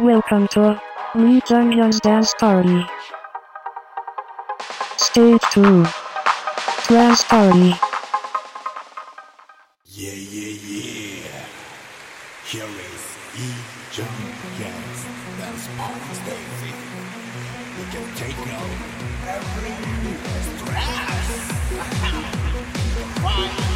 Welcome to Lee Jung-hyun's dance party. Stage 2. Trance party. Yeah, yeah, yeah. Here is E. Jung Hyun's dance party stage. We can take on every stress.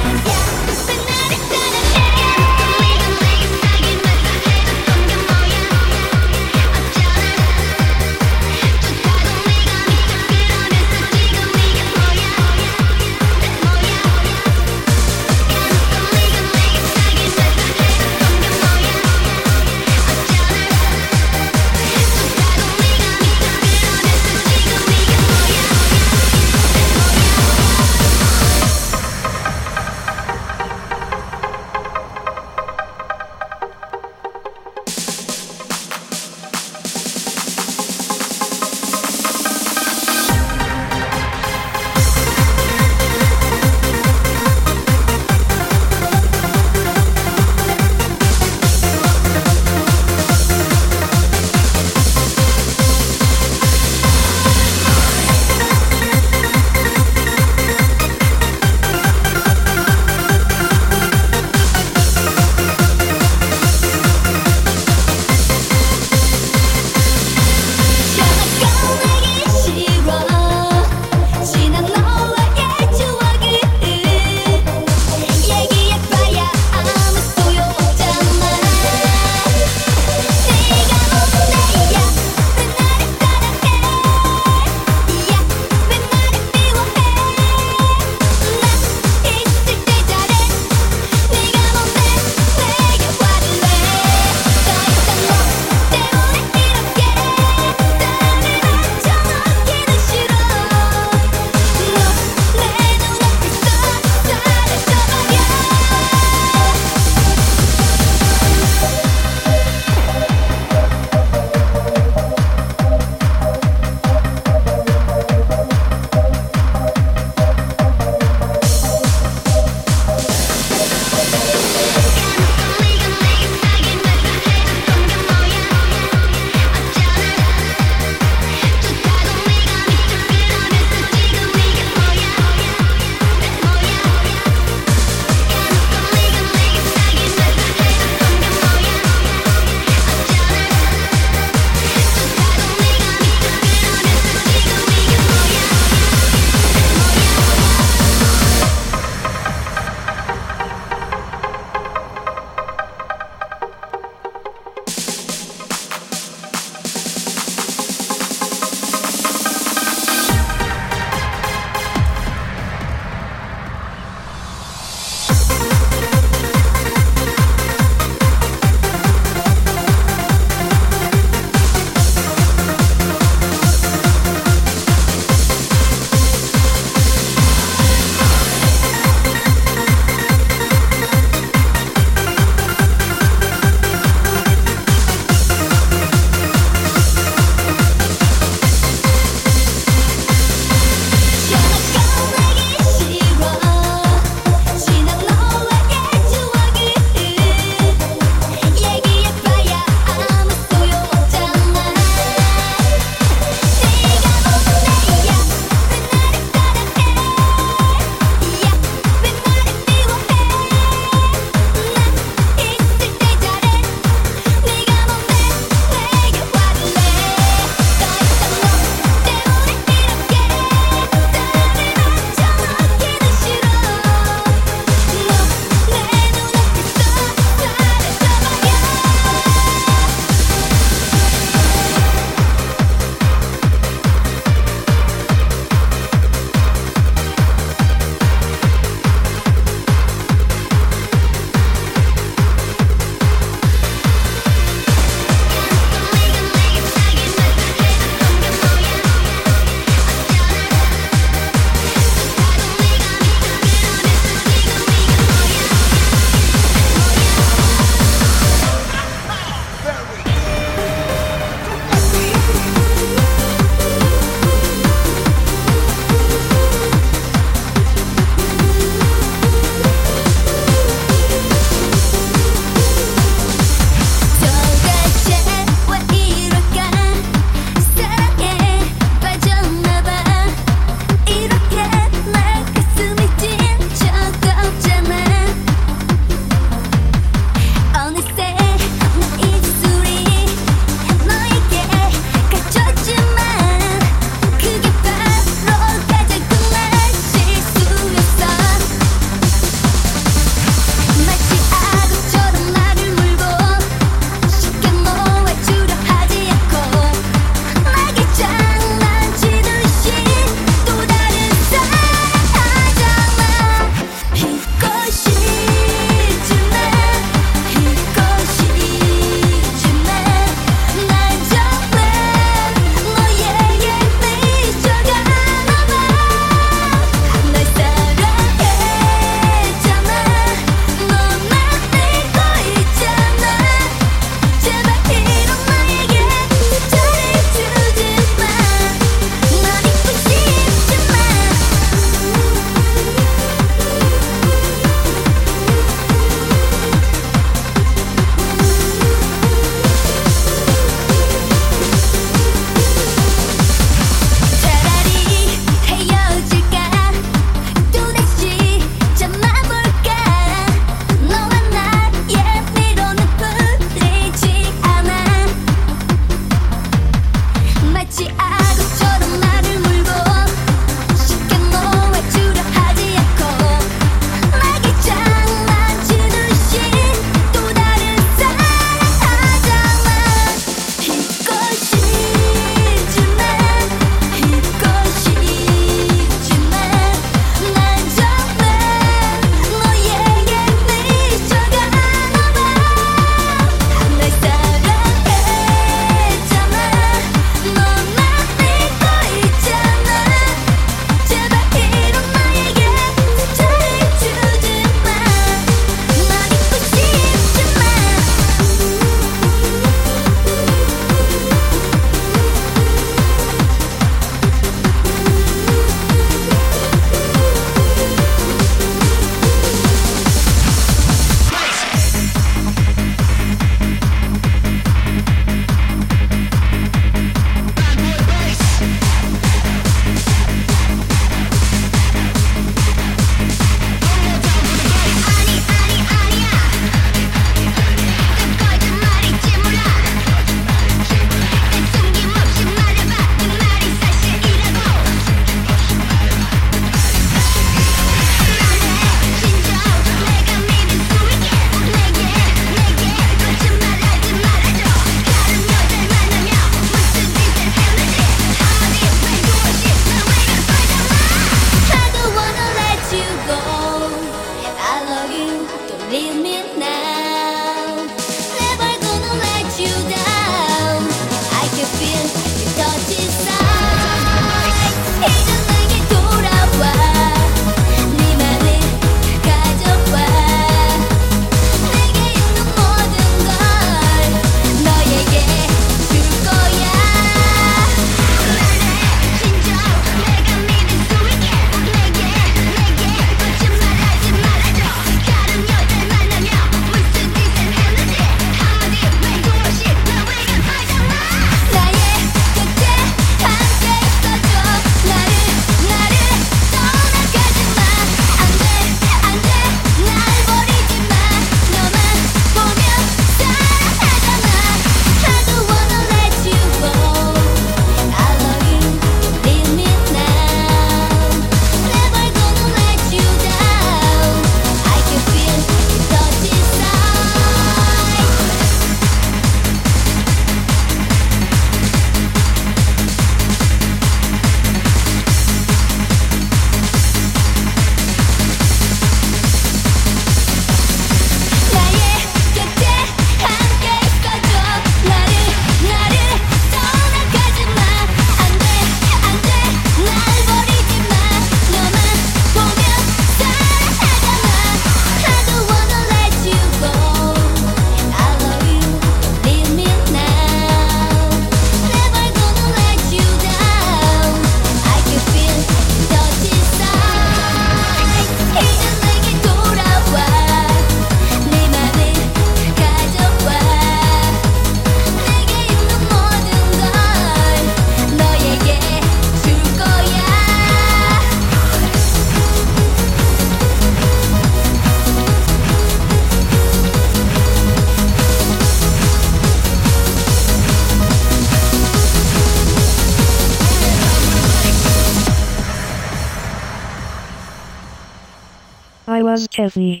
Kezi.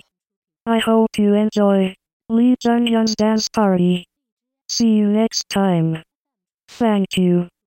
I hope you enjoy Lee Jung Hyun's dance party. See you next time. Thank you.